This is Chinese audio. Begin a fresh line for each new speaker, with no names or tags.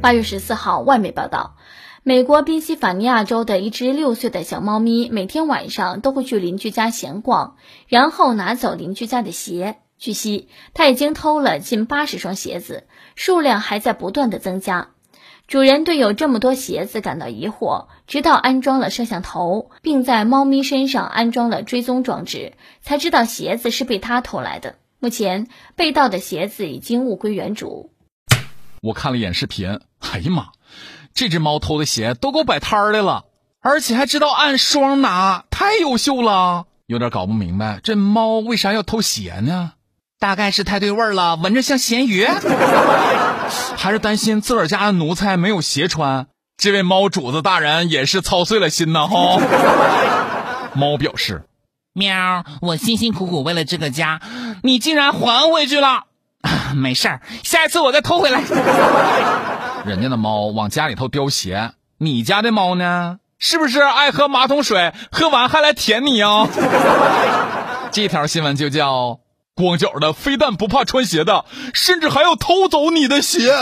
八月十四号，外媒报道，美国宾夕法尼亚州的一只六岁的小猫咪每天晚上都会去邻居家闲逛，然后拿走邻居家的鞋。据悉，它已经偷了近八十双鞋子，数量还在不断的增加。主人对有这么多鞋子感到疑惑，直到安装了摄像头，并在猫咪身上安装了追踪装置，才知道鞋子是被它偷来的。目前，被盗的鞋子已经物归原主。
我看了一眼视频，哎呀妈，这只猫偷的鞋都够摆摊儿的了，而且还知道按双拿，太优秀了。有点搞不明白，这猫为啥要偷鞋呢？
大概是太对味儿了，闻着像咸鱼。
还是担心自个儿家的奴才没有鞋穿？这位猫主子大人也是操碎了心呐哈。猫表示：
喵，我辛辛苦苦为了这个家，你竟然还回去了。没事儿，下一次我再偷回来。
人家的猫往家里头叼鞋，你家的猫呢？是不是爱喝马桶水？喝完还来舔你啊？这条新闻就叫。光脚的非但不怕穿鞋的，甚至还要偷走你的鞋。